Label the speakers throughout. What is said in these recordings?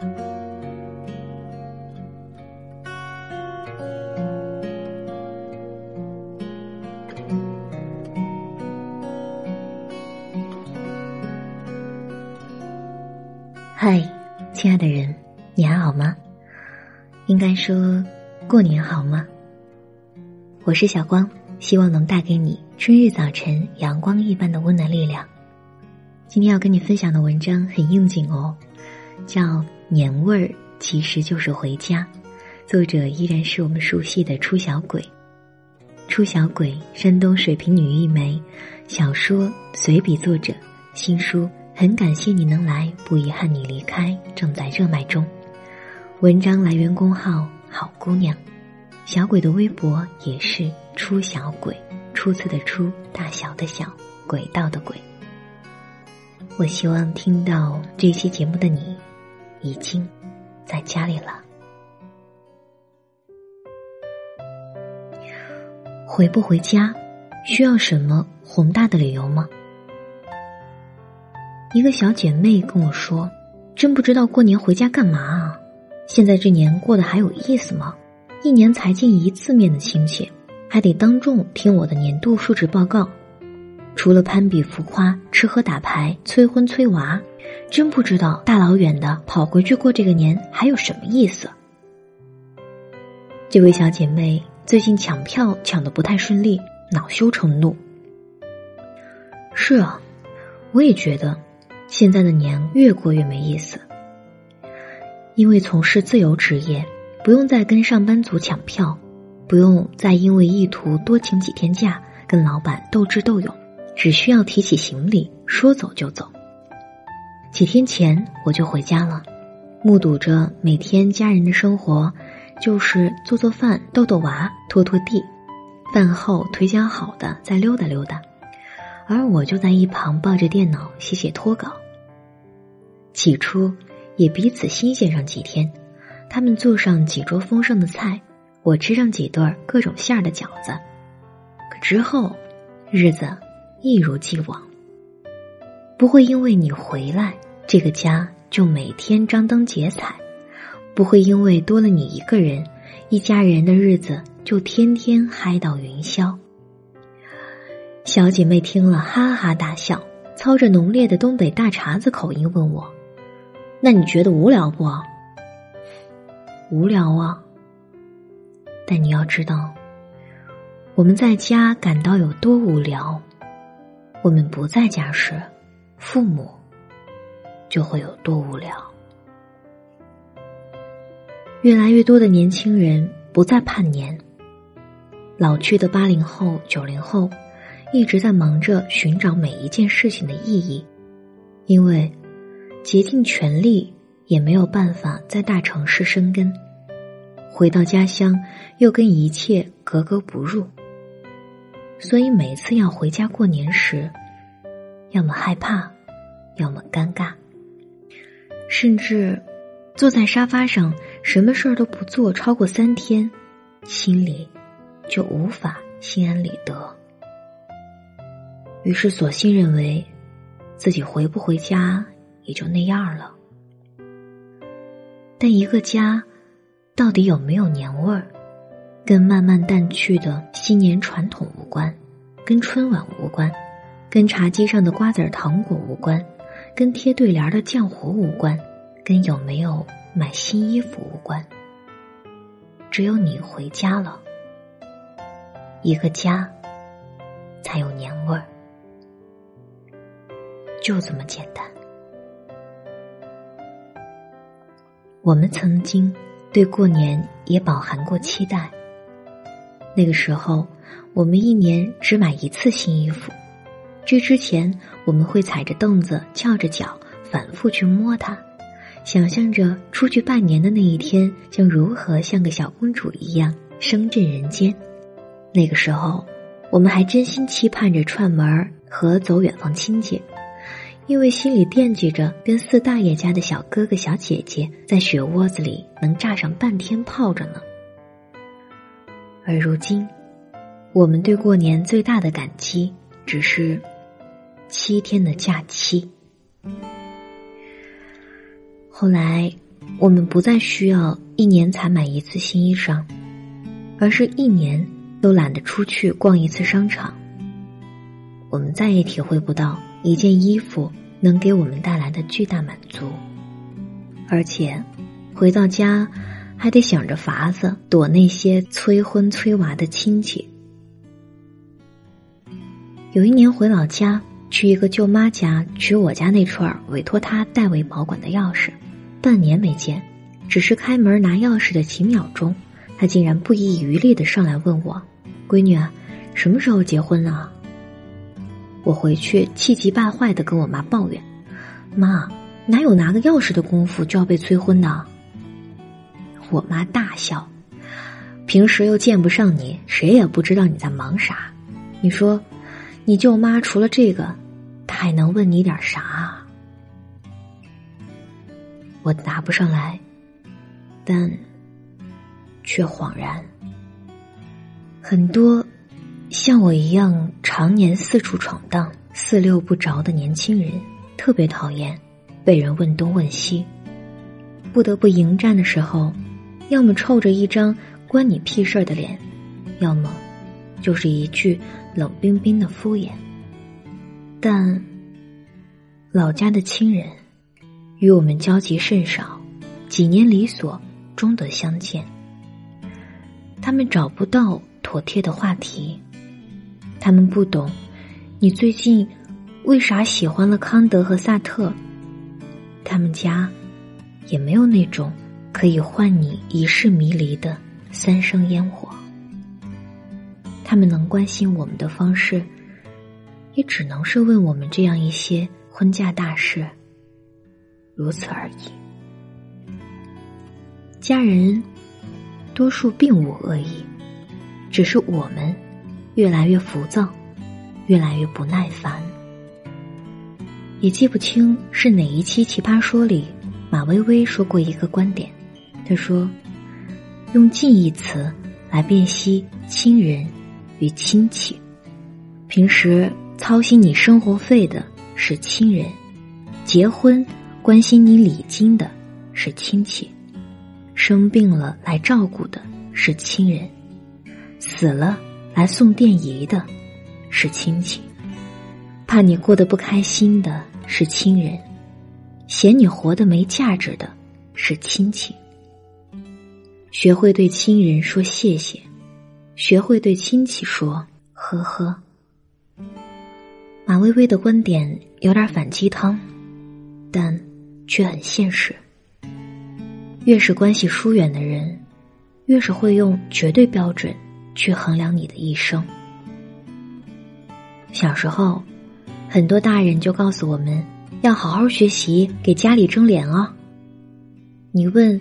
Speaker 1: 嗨，亲爱的人，你还好吗？应该说，过年好吗？我是小光，希望能带给你春日早晨阳光一般的温暖力量。今天要跟你分享的文章很应景哦，叫《年味儿其实就是回家》，作者依然是我们熟悉的初小鬼。初小鬼，山东水瓶女一枚，小说随笔作者，新书。很感谢你能来，不遗憾你离开，正在热卖中。文章来源公号好姑娘，小鬼的微博也是初小鬼，初次的初，大小的小，轨道的轨。我希望听到这期节目的你，已经在家里了。回不回家，需要什么宏大的理由吗？一个小姐妹跟我说：“真不知道过年回家干嘛啊？现在这年过得还有意思吗？一年才见一次面的亲戚，还得当众听我的年度述职报告。除了攀比浮夸、吃喝打牌、催婚催娃，真不知道大老远的跑回去过这个年还有什么意思。”这位小姐妹最近抢票抢的不太顺利，恼羞成怒。是啊，我也觉得。现在的年越过越没意思，因为从事自由职业，不用再跟上班族抢票，不用再因为意图多请几天假跟老板斗智斗勇，只需要提起行李说走就走。几天前我就回家了，目睹着每天家人的生活，就是做做饭、逗逗娃、拖拖地，饭后腿脚好的再溜达溜达。而我就在一旁抱着电脑写写脱稿。起初也彼此新鲜上几天，他们做上几桌丰盛的菜，我吃上几顿各种馅儿的饺子。可之后，日子一如既往。不会因为你回来，这个家就每天张灯结彩；不会因为多了你一个人，一家人的日子就天天嗨到云霄。小姐妹听了，哈哈大笑，操着浓烈的东北大碴子口音问我：“那你觉得无聊不？”“无聊啊。”但你要知道，我们在家感到有多无聊，我们不在家时，父母就会有多无聊。越来越多的年轻人不再盼年，老去的八零后、九零后。一直在忙着寻找每一件事情的意义，因为竭尽全力也没有办法在大城市生根，回到家乡又跟一切格格不入，所以每次要回家过年时，要么害怕，要么尴尬，甚至坐在沙发上什么事儿都不做超过三天，心里就无法心安理得。于是，索性认为，自己回不回家也就那样了。但一个家，到底有没有年味儿，跟慢慢淡去的新年传统无关，跟春晚无关，跟茶几上的瓜子糖果无关，跟贴对联的浆糊无关，跟有没有买新衣服无关。只有你回家了，一个家，才有年味儿。就这么简单。我们曾经对过年也饱含过期待。那个时候，我们一年只买一次新衣服。这之前，我们会踩着凳子，翘着脚，反复去摸它，想象着出去拜年的那一天将如何像个小公主一样声震人间。那个时候，我们还真心期盼着串门儿和走远方亲戚。因为心里惦记着跟四大爷家的小哥哥小姐姐在雪窝子里能炸上半天泡着呢。而如今，我们对过年最大的感激，只是七天的假期。后来，我们不再需要一年才买一次新衣裳，而是一年都懒得出去逛一次商场。我们再也体会不到一件衣服能给我们带来的巨大满足，而且回到家还得想着法子躲那些催婚催娃的亲戚。有一年回老家，去一个舅妈家取我家那串委托她代为保管的钥匙。半年没见，只是开门拿钥匙的几秒钟，他竟然不遗余力的上来问我：“闺女，什么时候结婚啊？”我回去气急败坏的跟我妈抱怨：“妈，哪有拿个钥匙的功夫就要被催婚的？”我妈大笑：“平时又见不上你，谁也不知道你在忙啥。你说，你舅妈除了这个，她还能问你点啥？”我答不上来，但却恍然。很多像我一样常年四处闯荡、四六不着的年轻人，特别讨厌被人问东问西。不得不迎战的时候，要么臭着一张关你屁事儿的脸，要么就是一句冷冰冰的敷衍。但老家的亲人。与我们交集甚少，几年离索，终得相见。他们找不到妥帖的话题，他们不懂你最近为啥喜欢了康德和萨特。他们家也没有那种可以换你一世迷离的三生烟火。他们能关心我们的方式，也只能是问我们这样一些婚嫁大事。如此而已。家人多数并无恶意，只是我们越来越浮躁，越来越不耐烦。也记不清是哪一期《奇葩说》里马薇薇说过一个观点，他说：“用近义词来辨析亲人与亲戚，平时操心你生活费的是亲人，结婚。”关心你礼金的是亲戚，生病了来照顾的是亲人，死了来送电仪的是亲戚，怕你过得不开心的是亲人，嫌你活得没价值的是亲戚。学会对亲人说谢谢，学会对亲戚说呵呵。马薇薇的观点有点反鸡汤，但。却很现实。越是关系疏远的人，越是会用绝对标准去衡量你的一生。小时候，很多大人就告诉我们要好好学习，给家里争脸哦。你问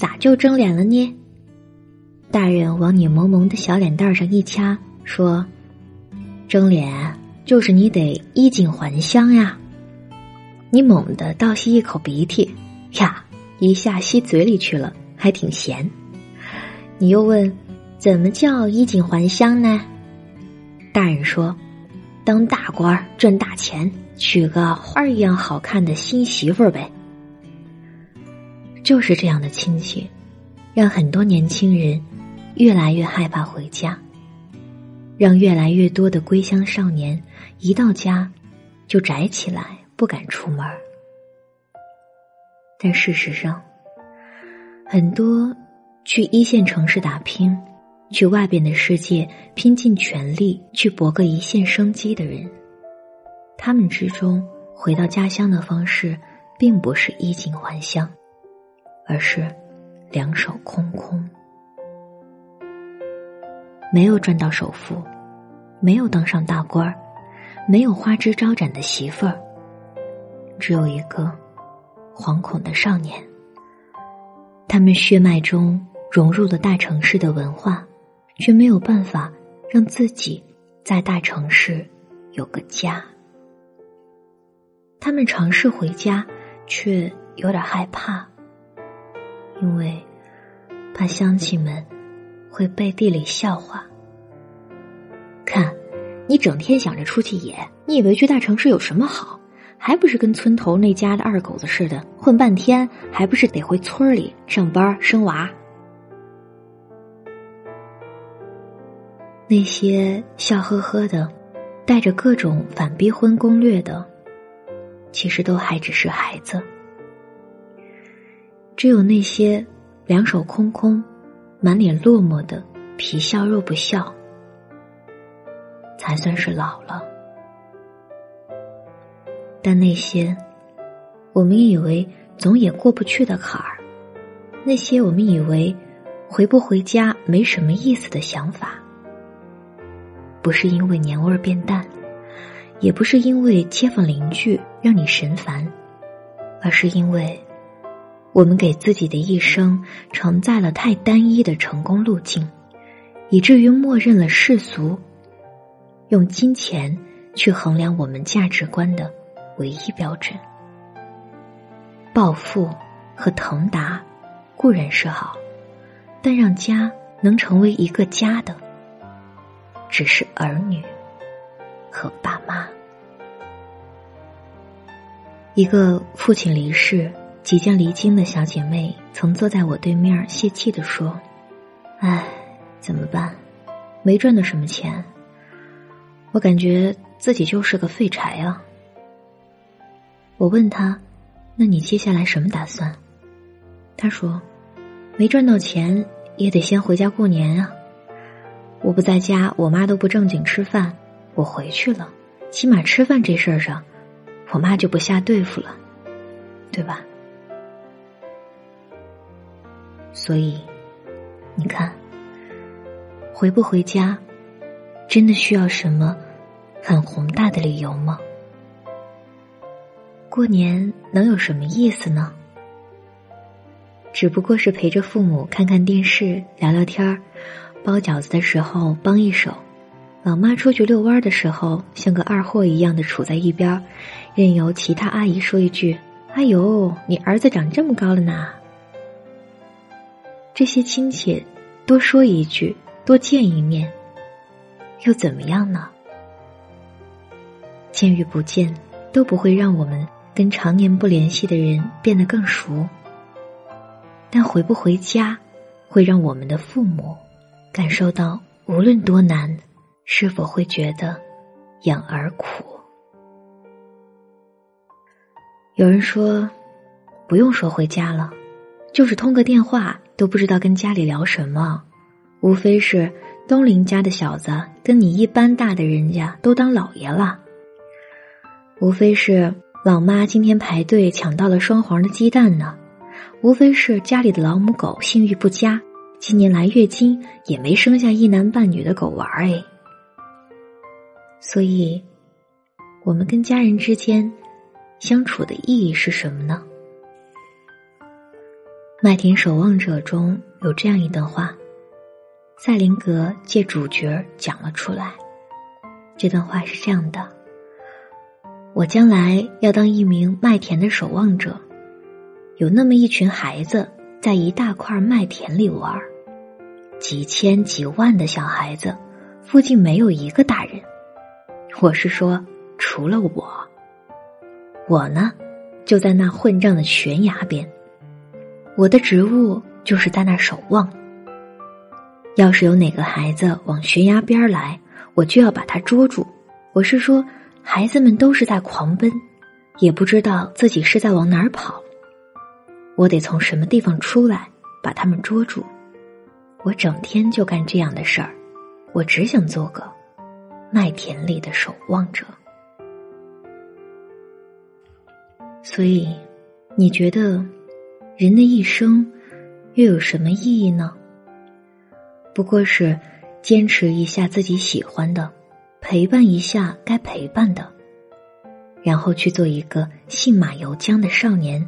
Speaker 1: 咋就争脸了呢？大人往你萌萌的小脸蛋上一掐，说：“争脸就是你得衣锦还乡呀。”你猛地倒吸一口鼻涕，呀，一下吸嘴里去了，还挺咸。你又问，怎么叫衣锦还乡呢？大人说，当大官赚大钱，娶个花一样好看的新媳妇儿呗。就是这样的亲戚，让很多年轻人越来越害怕回家，让越来越多的归乡少年一到家就宅起来。不敢出门，但事实上，很多去一线城市打拼、去外边的世界拼尽全力去搏个一线生机的人，他们之中回到家乡的方式，并不是衣锦还乡，而是两手空空，没有赚到首付，没有当上大官儿，没有花枝招展的媳妇儿。只有一个惶恐的少年，他们血脉中融入了大城市的文化，却没有办法让自己在大城市有个家。他们尝试回家，却有点害怕，因为怕乡亲们会背地里笑话。看，你整天想着出去野，你以为去大城市有什么好？还不是跟村头那家的二狗子似的，混半天还不是得回村里上班生娃？那些笑呵呵的，带着各种反逼婚攻略的，其实都还只是孩子。只有那些两手空空、满脸落寞的皮笑肉不笑，才算是老了。但那些我们以为总也过不去的坎儿，那些我们以为回不回家没什么意思的想法，不是因为年味儿变淡，也不是因为街坊邻居让你神烦，而是因为。我们给自己的一生承载了太单一的成功路径，以至于默认了世俗用金钱去衡量我们价值观的唯一标准。暴富和腾达固然是好，但让家能成为一个家的，只是儿女和爸妈。一个父亲离世。即将离京的小姐妹曾坐在我对面，泄气的说：“唉，怎么办？没赚到什么钱，我感觉自己就是个废柴啊。”我问他：“那你接下来什么打算？”他说：“没赚到钱，也得先回家过年啊。我不在家，我妈都不正经吃饭。我回去了，起码吃饭这事儿上，我妈就不下对付了，对吧？”所以，你看，回不回家，真的需要什么很宏大的理由吗？过年能有什么意思呢？只不过是陪着父母看看电视、聊聊天儿，包饺子的时候帮一手，老妈出去遛弯的时候，像个二货一样的杵在一边，任由其他阿姨说一句：“哎呦，你儿子长这么高了呢。”这些亲戚多说一句，多见一面，又怎么样呢？见与不见都不会让我们跟常年不联系的人变得更熟，但回不回家，会让我们的父母感受到，无论多难，是否会觉得养儿苦。有人说，不用说回家了，就是通个电话。都不知道跟家里聊什么，无非是东林家的小子跟你一般大的人家都当老爷了，无非是老妈今天排队抢到了双黄的鸡蛋呢，无非是家里的老母狗性欲不佳，今年来月经也没生下一男半女的狗娃儿哎。所以，我们跟家人之间相处的意义是什么呢？《麦田守望者》中有这样一段话，赛林格借主角讲了出来。这段话是这样的：“我将来要当一名麦田的守望者，有那么一群孩子在一大块麦田里玩，几千几万的小孩子，附近没有一个大人。我是说，除了我，我呢，就在那混账的悬崖边。”我的职务就是在那守望。要是有哪个孩子往悬崖边来，我就要把他捉住。我是说，孩子们都是在狂奔，也不知道自己是在往哪儿跑。我得从什么地方出来，把他们捉住。我整天就干这样的事儿。我只想做个麦田里的守望者。所以，你觉得？人的一生，又有什么意义呢？不过是坚持一下自己喜欢的，陪伴一下该陪伴的，然后去做一个信马由缰的少年，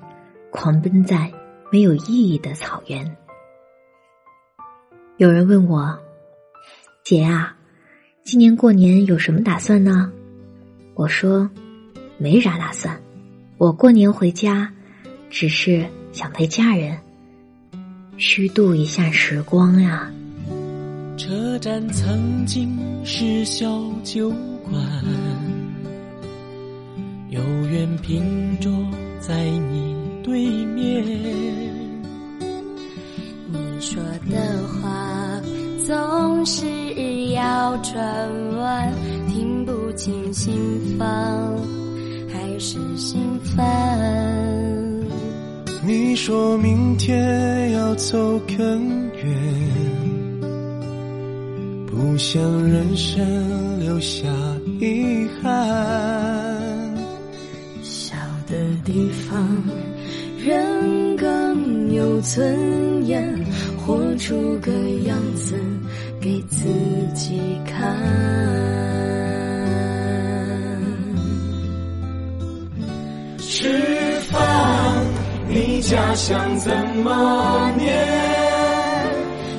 Speaker 1: 狂奔在没有意义的草原。有人问我：“姐啊，今年过年有什么打算呢？”我说：“没啥打算，我过年回家，只是……”想陪家人虚度一下时光呀。
Speaker 2: 车站曾经是小酒馆，有缘平坐在你对面。
Speaker 3: 你说的话总是要转弯，听不清心房还是心烦。
Speaker 4: 你说明天要走更远。不想人生留下遗憾。
Speaker 3: 小的地方，人更有尊严，活出个样子给自己看。
Speaker 4: 吃饭，你家乡怎么念？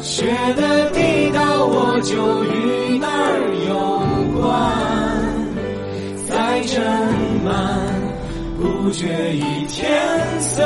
Speaker 4: 学的地道，我就与那儿有关。在斟满，不觉已天色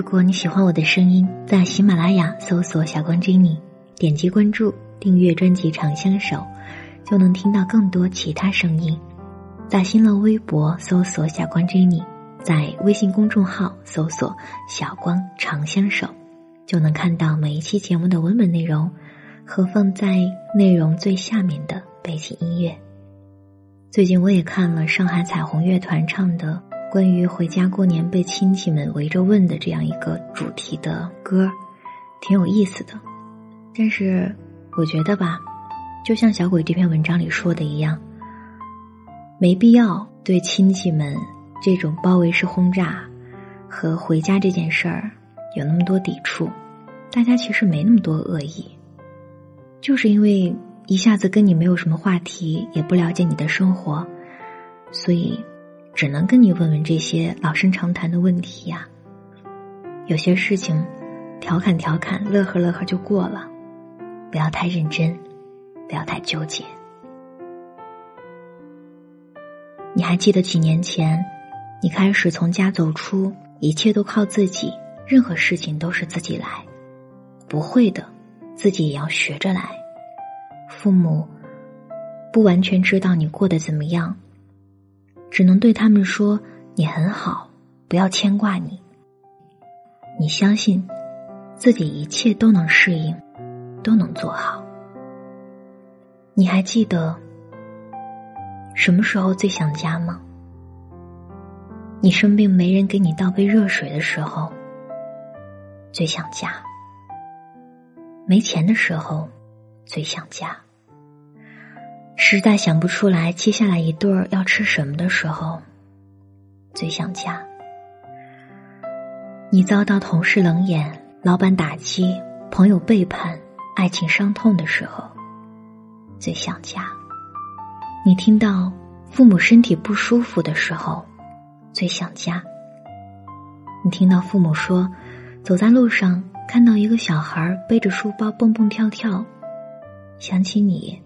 Speaker 1: 如果你喜欢我的声音，在喜马拉雅搜索“小光 Jenny”，点击关注、订阅专辑《长相守》，就能听到更多其他声音。在新浪微博搜索“小光 Jenny”，在微信公众号搜索“小光长相守”，就能看到每一期节目的文本内容和放在内容最下面的背景音乐。最近我也看了上海彩虹乐团唱的关于回家过年被亲戚们围着问的这样一个主题的歌，挺有意思的。但是我觉得吧，就像小鬼这篇文章里说的一样。没必要对亲戚们这种包围式轰炸和回家这件事儿有那么多抵触，大家其实没那么多恶意，就是因为一下子跟你没有什么话题，也不了解你的生活，所以只能跟你问问这些老生常谈的问题呀。有些事情调侃调侃，乐呵乐呵就过了，不要太认真，不要太纠结。你还记得几年前，你开始从家走出，一切都靠自己，任何事情都是自己来，不会的，自己也要学着来。父母不完全知道你过得怎么样，只能对他们说你很好，不要牵挂你。你相信自己一切都能适应，都能做好。你还记得？什么时候最想家吗？你生病没人给你倒杯热水的时候，最想家；没钱的时候，最想家；实在想不出来接下来一顿要吃什么的时候，最想家；你遭到同事冷眼、老板打击、朋友背叛、爱情伤痛的时候，最想家。你听到父母身体不舒服的时候，最想家。你听到父母说，走在路上看到一个小孩背着书包蹦蹦跳跳，想起你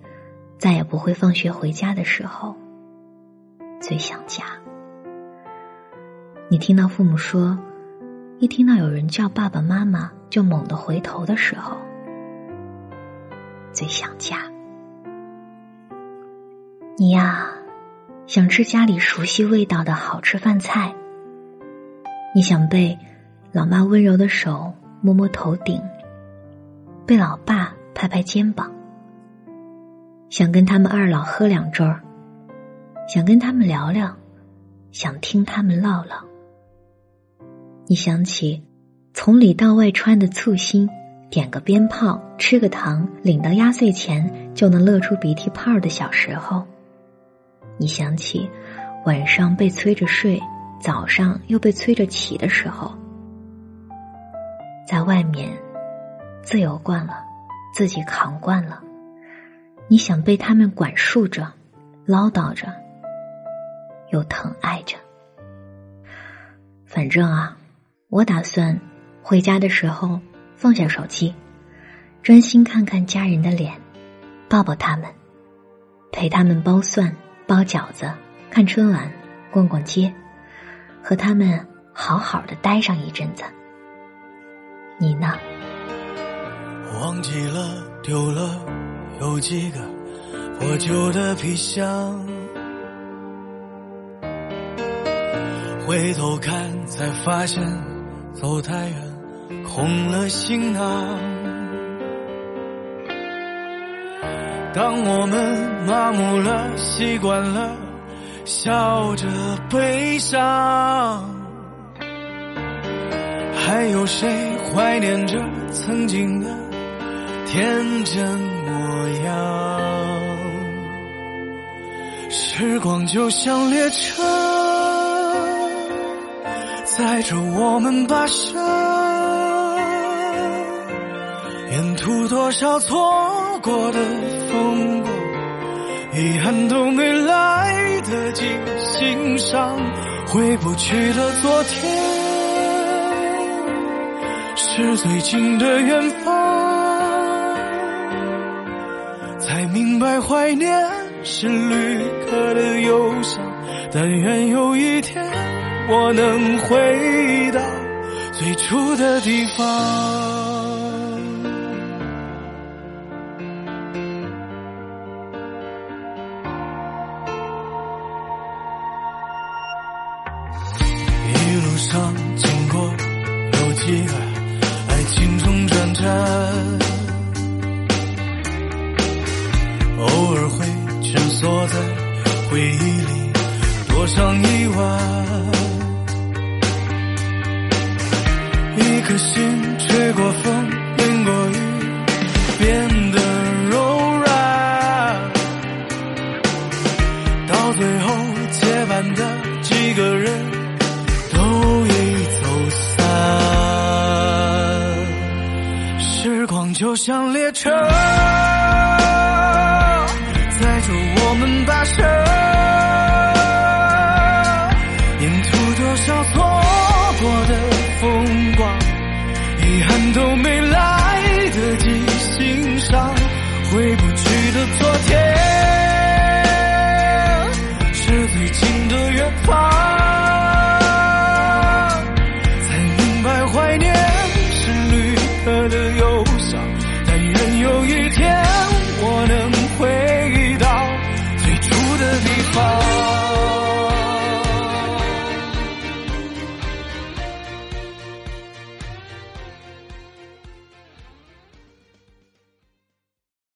Speaker 1: 再也不会放学回家的时候，最想家。你听到父母说，一听到有人叫爸爸妈妈就猛地回头的时候，最想家。你呀，想吃家里熟悉味道的好吃饭菜。你想被老妈温柔的手摸摸头顶，被老爸拍拍肩膀。想跟他们二老喝两盅儿，想跟他们聊聊，想听他们唠唠。你想起从里到外穿的簇新，点个鞭炮，吃个糖，领到压岁钱就能乐出鼻涕泡的小时候。你想起晚上被催着睡，早上又被催着起的时候，在外面自由惯了，自己扛惯了，你想被他们管束着、唠叨着，又疼爱着。反正啊，我打算回家的时候放下手机，专心看看家人的脸，抱抱他们，陪他们剥蒜、包饺子、看春晚、逛逛街，和他们好好的待上一阵子。你呢？
Speaker 2: 忘记了，丢了，有几个破旧的皮箱。回头看，才发现走太远，空了行囊。当我们麻木了，习惯了，笑着悲伤。还有谁怀念着曾经的天真时光就像列车，载着我们跋涉，沿途多少错过的风光，遗憾都没来得及欣赏，回不去的昨天。是最近的远方，才明白怀念是旅客的忧伤。但愿有一天我能回到最初的地方。一路上经过有几个。着我